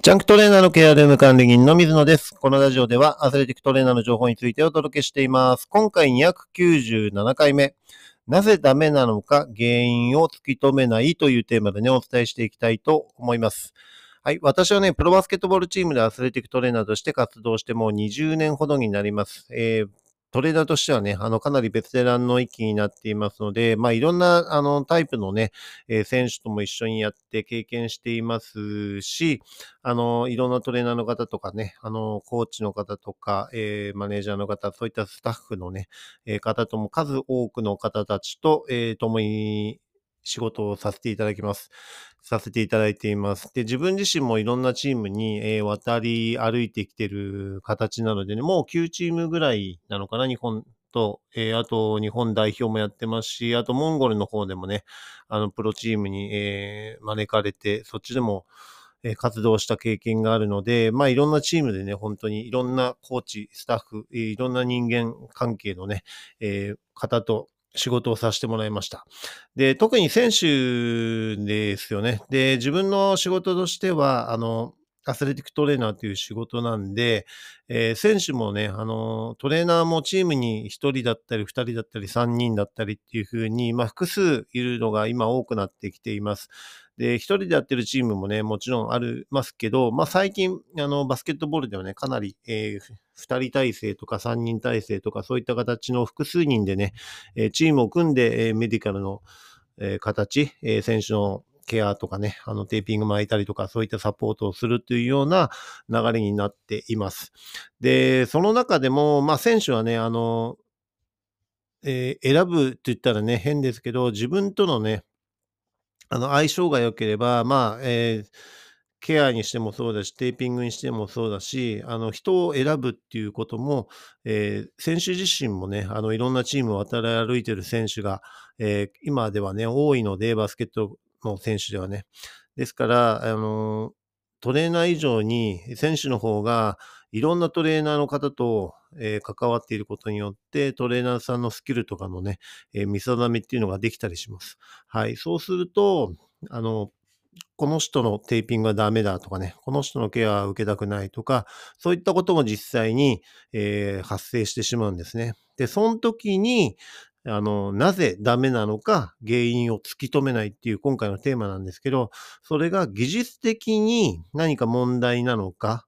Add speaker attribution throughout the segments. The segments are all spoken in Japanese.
Speaker 1: ジャンクトレーナーのケアルーム管理人の水野です。このラジオではアスレティックトレーナーの情報についてお届けしています。今回297回目。なぜダメなのか原因を突き止めないというテーマでね、お伝えしていきたいと思います。はい。私はね、プロバスケットボールチームでアスレティックトレーナーとして活動してもう20年ほどになります。えートレーダーとしてはね、あの、かなりベテランの域になっていますので、まあ、いろんな、あの、タイプのね、えー選手とも一緒にやって経験していますし、あの、いろんなトレーナーの方とかね、あの、コーチの方とか、えーマネージャーの方、そういったスタッフのね、えー方とも数多くの方たちと、えー共に仕事をさせていただきます。させていただいています。で、自分自身もいろんなチームに、えー渡り歩いてきてる形なのでね、もう9チームぐらいなのかな、日本と、えーあと日本代表もやってますし、あとモンゴルの方でもね、あの、プロチームに、えー招かれて、そっちでも、え活動した経験があるので、まあいろんなチームでね、本当にいろんなコーチ、スタッフ、えいろんな人間関係のね、えー方と仕事をさせてもらいました。で、特に選手ですよね。で、自分の仕事としては、あの、アスレティックトレーナーという仕事なんで、えー選手もね、あの、トレーナーもチームに1人だったり、2人だったり、3人だったりっていう風に、まあ、複数いるのが今多くなってきています。で、1人でやってるチームもね、もちろんありますけど、まあ、最近、あの、バスケットボールではね、かなり、え2人体制とか3人体制とか、そういった形の複数人でね、えチームを組んで、えメディカルの、え形、え選手のケアとかね、あのテーピング巻いたりとか、そういったサポートをするというような流れになっています。で、その中でも、まあ選手はね、あの、えー選ぶって言ったらね、変ですけど、自分とのね、あの相性が良ければ、まあ、えーケアにしてもそうだし、テーピングにしてもそうだし、あの、人を選ぶっていうことも、えー選手自身もね、あの、いろんなチームを渡り歩いてる選手が、えー今ではね、多いので、バスケットの選手ではね。ですから、あの、トレーナー以上に選手の方が、いろんなトレーナーの方と、えー関わっていることによって、トレーナーさんのスキルとかのね、えー見定めっていうのができたりします。はい。そうすると、あの、この人のテーピングはダメだとかね、この人のケアは受けたくないとか、そういったことも実際に、えー発生してしまうんですね。で、その時に、あの、なぜダメなのか原因を突き止めないっていう今回のテーマなんですけど、それが技術的に何か問題なのか、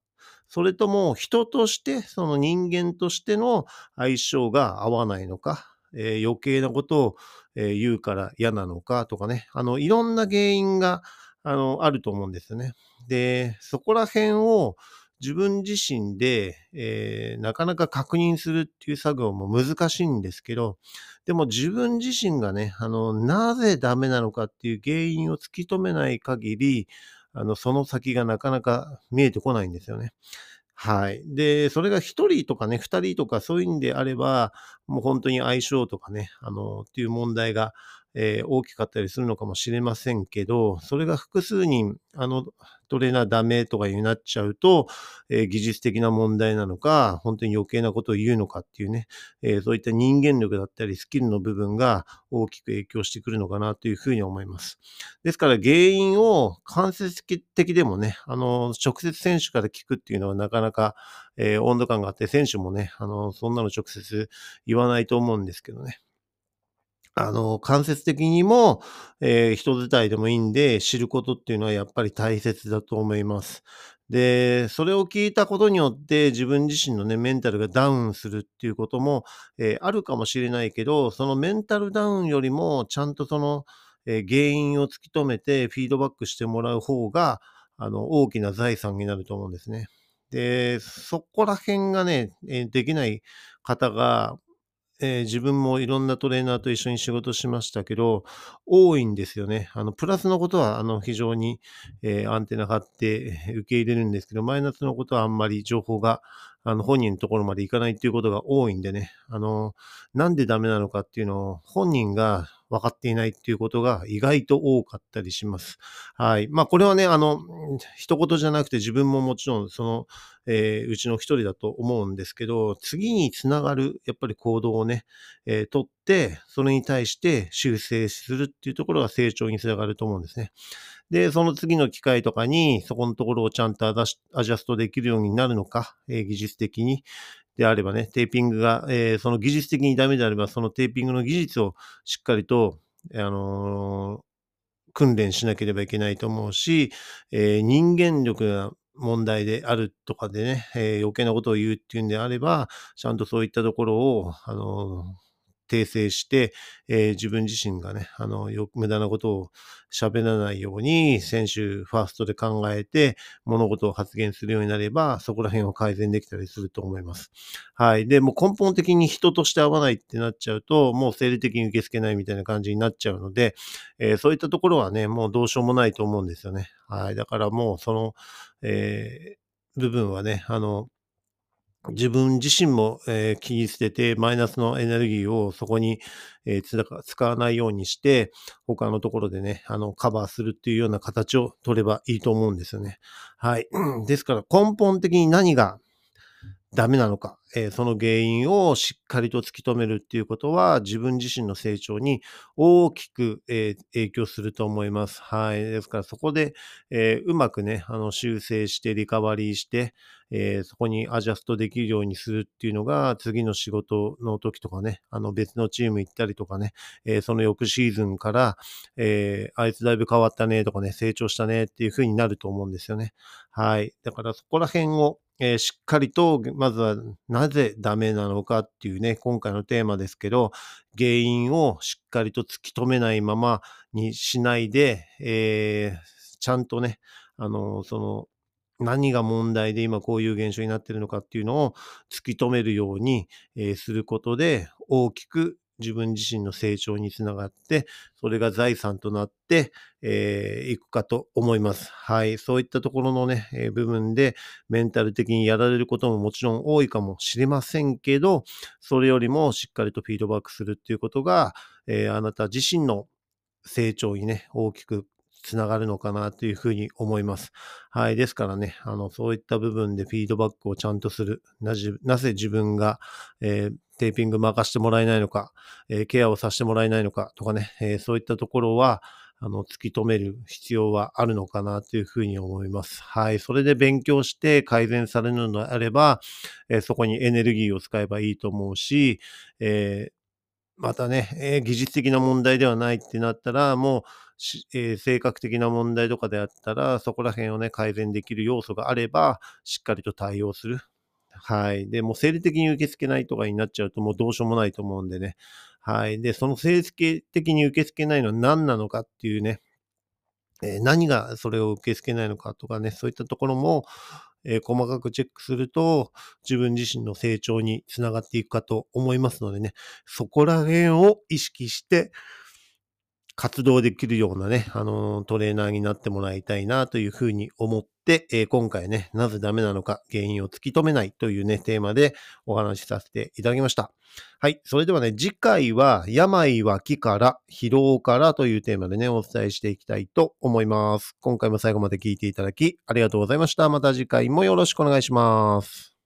Speaker 1: それとも人として、その人間としての相性が合わないのか、えー余計なことを、言うから嫌なのかとかね、あの、いろんな原因が、あの、あると思うんですよね。で、そこら辺を自分自身で、えーなかなか確認するっていう作業も難しいんですけど、でも自分自身がね、あの、なぜダメなのかっていう原因を突き止めない限り、あの、その先がなかなか見えてこないんですよね。はい。で、それが一人とかね、二人とかそういうんであれば、もう本当に相性とかね、あの、っていう問題が、えー大きかったりするのかもしれませんけど、それが複数人、あの、トレーナーダメとかになっちゃうと、えー技術的な問題なのか、本当に余計なことを言うのかっていうね、えーそういった人間力だったりスキルの部分が大きく影響してくるのかなというふうに思います。ですから原因を間接的でもね、あの、直接選手から聞くっていうのはなかなか、え温度感があって、選手もね、あの、そんなの直接言わないと思うんですけどね。あの、間接的にも、えー人伝いでもいいんで、知ることっていうのはやっぱり大切だと思います。で、それを聞いたことによって自分自身のね、メンタルがダウンするっていうことも、えーあるかもしれないけど、そのメンタルダウンよりも、ちゃんとその、えー原因を突き止めてフィードバックしてもらう方が、あの、大きな財産になると思うんですね。で、そこら辺がね、えできない方が、えー自分もいろんなトレーナーと一緒に仕事しましたけど、多いんですよね。あの、プラスのことは、あの、非常に、えーアンテナ張って受け入れるんですけど、マイナスのことはあんまり情報が、あの、本人のところまで行かないっていうことが多いんでね、あの、なんでダメなのかっていうのを本人が分かっていないっていうことが意外と多かったりします。はい。まあ、これはね、あの、一言じゃなくて自分ももちろん、その、えーうちの一人だと思うんですけど、次につながる、やっぱり行動をね、えー取って、それに対して修正するっていうところが成長につながると思うんですね。で、その次の機会とかに、そこのところをちゃんとアジャストできるようになるのか、え、技術的に。であればね、テーピングが、えー、その技術的にダメであれば、そのテーピングの技術をしっかりと、あのー、訓練しなければいけないと思うし、えー、人間力が問題であるとかでね、え、余計なことを言うっていうんであれば、ちゃんとそういったところを、あの訂正して、えー、自分自身がね、あの、よ無駄なことを喋らないように、選手ファーストで考えて、物事を発言するようになれば、そこら辺を改善できたりすると思います。はい。で、もう根本的に人として合わないってなっちゃうと、もう生理的に受け付けないみたいな感じになっちゃうので、えー、そういったところはね、もうどうしようもないと思うんですよね。はい。だからもう、その、えー、部分はね、あの、自分自身も、えー、切り捨てて、マイナスのエネルギーをそこに、えー、使わないようにして、他のところでね、あの、カバーするっていうような形を取ればいいと思うんですよね。はい。ですから根本的に何がダメなのか、えー、その原因をしっかりと突き止めるっていうことは自分自身の成長に大きく、えー、影響すると思います。はい。ですからそこで、えー、うまくね、あの修正してリカバリーして、えそこにアジャストできるようにするっていうのが次の仕事の時とかね、あの別のチーム行ったりとかね、えその翌シーズンから、えあいつだいぶ変わったねとかね、成長したねっていう風になると思うんですよね。はい。だからそこら辺をえー、しっかりと、まずはなぜダメなのかっていうね、今回のテーマですけど、原因をしっかりと突き止めないままにしないで、えー、ちゃんとね、あの、その、何が問題で今こういう現象になってるのかっていうのを突き止めるように、え、することで大きく自分自身の成長につながって、それが財産となって、えー、いくかと思います。はい。そういったところのね、えー、部分でメンタル的にやられることももちろん多いかもしれませんけど、それよりもしっかりとフィードバックするっていうことが、えー、あなた自身の成長にね、大きくつながるのかなというふうに思います。はい。ですからね、あの、そういった部分でフィードバックをちゃんとする。なぜ自分が、えー、テーピング任してもらえないのか、えー、ケアをさせてもらえないのかとかね、えー、そういったところは、あの、突き止める必要はあるのかなというふうに思います。はい。それで勉強して改善されるのであれば、えー、そこにエネルギーを使えばいいと思うし、え、またね、えー、技術的な問題ではないってなったら、もう、えー、性格的な問題とかであったら、そこら辺をね、改善できる要素があれば、しっかりと対応する。はい。で、もう生理的に受け付けないとかになっちゃうともうどうしようもないと思うんでね。はい。で、その生理的に受け付けないのは何なのかっていうね、えー、何がそれを受け付けないのかとかね、そういったところも、え、細かくチェックすると、自分自身の成長につながっていくかと思いますのでね、そこら辺を意識して、活動できるようなね、あの、トレーナーになってもらいたいなというふうに思って、えー、今回ね、なぜダメなのか、原因を突き止めないというね、テーマでお話しさせていただきました。はい。それではね、次回は、病は気から、疲労からというテーマでね、お伝えしていきたいと思います。今回も最後まで聞いていただき、ありがとうございました。また次回もよろしくお願いします。